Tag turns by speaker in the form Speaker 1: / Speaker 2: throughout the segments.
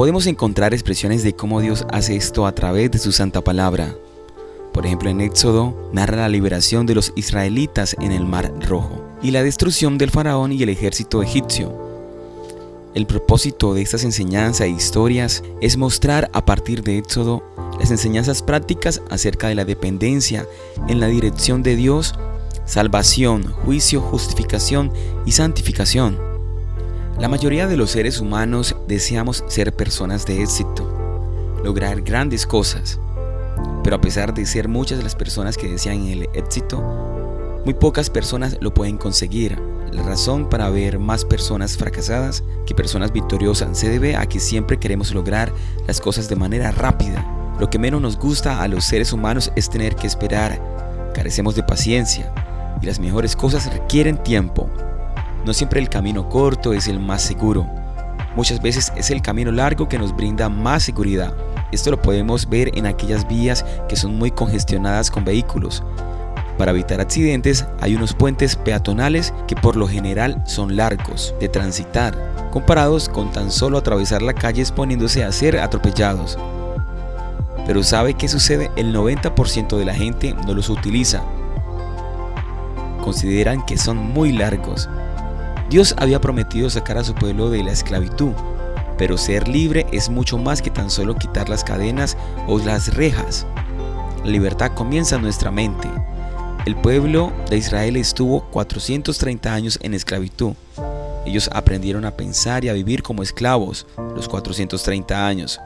Speaker 1: Podemos encontrar expresiones de cómo Dios hace esto a través de su santa palabra. Por ejemplo, en Éxodo narra la liberación de los israelitas en el Mar Rojo y la destrucción del faraón y el ejército egipcio. El propósito de estas enseñanzas e historias es mostrar a partir de Éxodo las enseñanzas prácticas acerca de la dependencia en la dirección de Dios, salvación, juicio, justificación y santificación. La mayoría de los seres humanos deseamos ser personas de éxito, lograr grandes cosas, pero a pesar de ser muchas las personas que desean el éxito, muy pocas personas lo pueden conseguir. La razón para ver más personas fracasadas que personas victoriosas se debe a que siempre queremos lograr las cosas de manera rápida. Lo que menos nos gusta a los seres humanos es tener que esperar. Carecemos de paciencia y las mejores cosas requieren tiempo. No siempre el camino corto es el más seguro. Muchas veces es el camino largo que nos brinda más seguridad. Esto lo podemos ver en aquellas vías que son muy congestionadas con vehículos. Para evitar accidentes hay unos puentes peatonales que por lo general son largos de transitar, comparados con tan solo atravesar la calle exponiéndose a ser atropellados. Pero ¿sabe qué sucede? El 90% de la gente no los utiliza. Consideran que son muy largos Dios había prometido sacar a su pueblo de la esclavitud, pero ser libre es mucho más que tan solo quitar las cadenas o las rejas. La libertad comienza en nuestra mente. El pueblo de Israel estuvo 430 años en esclavitud. Ellos aprendieron a pensar y a vivir como esclavos los 430 años.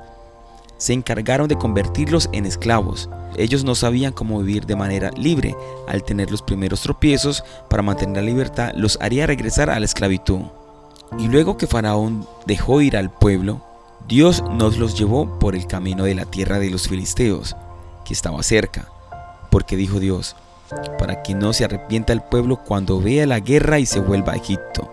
Speaker 1: Se encargaron de convertirlos en esclavos. Ellos no sabían cómo vivir de manera libre. Al tener los primeros tropiezos para mantener la libertad, los haría regresar a la esclavitud. Y luego que Faraón dejó ir al pueblo, Dios nos los llevó por el camino de la tierra de los filisteos, que estaba cerca. Porque dijo Dios, para que no se arrepienta el pueblo cuando vea la guerra y se vuelva a Egipto.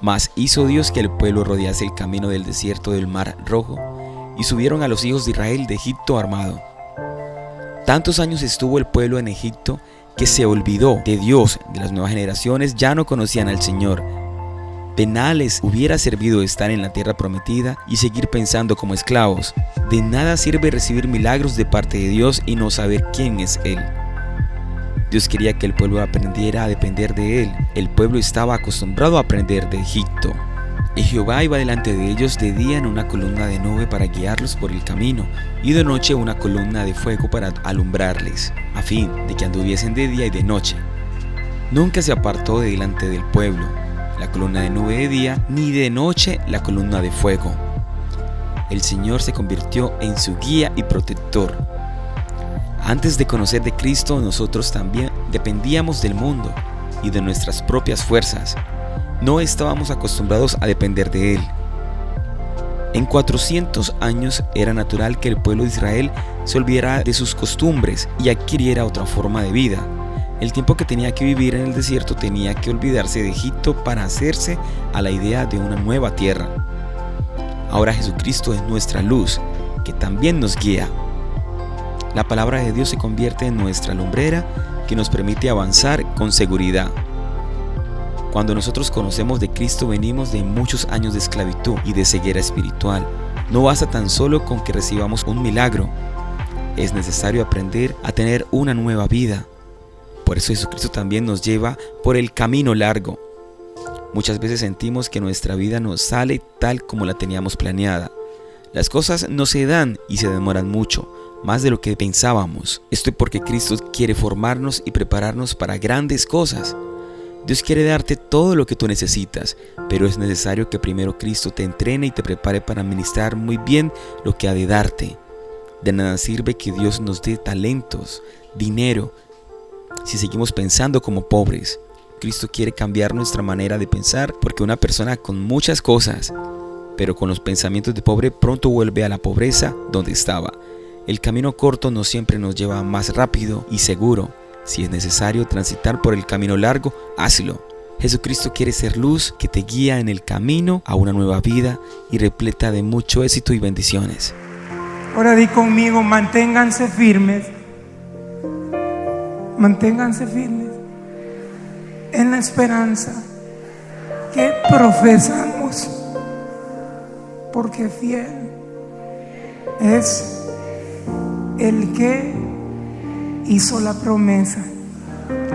Speaker 1: Mas hizo Dios que el pueblo rodease el camino del desierto del mar rojo, y subieron a los hijos de Israel de Egipto armado. Tantos años estuvo el pueblo en Egipto que se olvidó de Dios, de las nuevas generaciones ya no conocían al Señor. Penales hubiera servido estar en la tierra prometida y seguir pensando como esclavos. De nada sirve recibir milagros de parte de Dios y no saber quién es Él. Dios quería que el pueblo aprendiera a depender de Él. El pueblo estaba acostumbrado a aprender de Egipto. Y Jehová iba delante de ellos de día en una columna de nube para guiarlos por el camino, y de noche una columna de fuego para alumbrarles, a fin de que anduviesen de día y de noche. Nunca se apartó de delante del pueblo, la columna de nube de día, ni de noche la columna de fuego. El Señor se convirtió en su guía y protector. Antes de conocer de Cristo, nosotros también dependíamos del mundo y de nuestras propias fuerzas no estábamos acostumbrados a depender de Él. En 400 años era natural que el pueblo de Israel se olvidara de sus costumbres y adquiriera otra forma de vida. El tiempo que tenía que vivir en el desierto tenía que olvidarse de Egipto para hacerse a la idea de una nueva tierra. Ahora Jesucristo es nuestra luz, que también nos guía. La palabra de Dios se convierte en nuestra lumbrera que nos permite avanzar con seguridad. Cuando nosotros conocemos de Cristo venimos de muchos años de esclavitud y de ceguera espiritual. No basta tan solo con que recibamos un milagro. Es necesario aprender a tener una nueva vida. Por eso Jesucristo también nos lleva por el camino largo. Muchas veces sentimos que nuestra vida no sale tal como la teníamos planeada. Las cosas no se dan y se demoran mucho, más de lo que pensábamos. Esto es porque Cristo quiere formarnos y prepararnos para grandes cosas. Dios quiere darte todo lo que tú necesitas, pero es necesario que primero Cristo te entrene y te prepare para administrar muy bien lo que ha de darte. De nada sirve que Dios nos dé talentos, dinero, si seguimos pensando como pobres. Cristo quiere cambiar nuestra manera de pensar porque una persona con muchas cosas, pero con los pensamientos de pobre pronto vuelve a la pobreza donde estaba. El camino corto no siempre nos lleva más rápido y seguro. Si es necesario transitar por el camino largo, hazlo. Jesucristo quiere ser luz que te guía en el camino a una nueva vida y repleta de mucho éxito y bendiciones.
Speaker 2: Ahora di conmigo, manténganse firmes. Manténganse firmes en la esperanza que profesamos, porque fiel es el que hizo la promesa.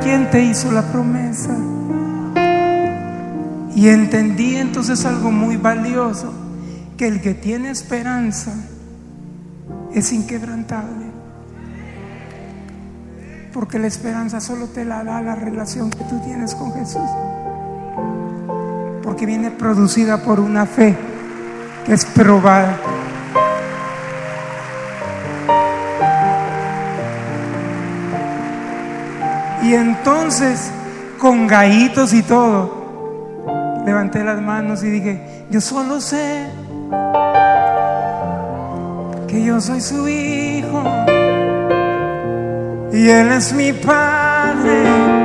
Speaker 2: ¿Quién te hizo la promesa? Y entendí entonces algo muy valioso, que el que tiene esperanza es inquebrantable. Porque la esperanza solo te la da la relación que tú tienes con Jesús porque viene producida por una fe que es probada. Y entonces, con gallitos y todo, levanté las manos y dije, yo solo sé que yo soy su hijo y él es mi padre.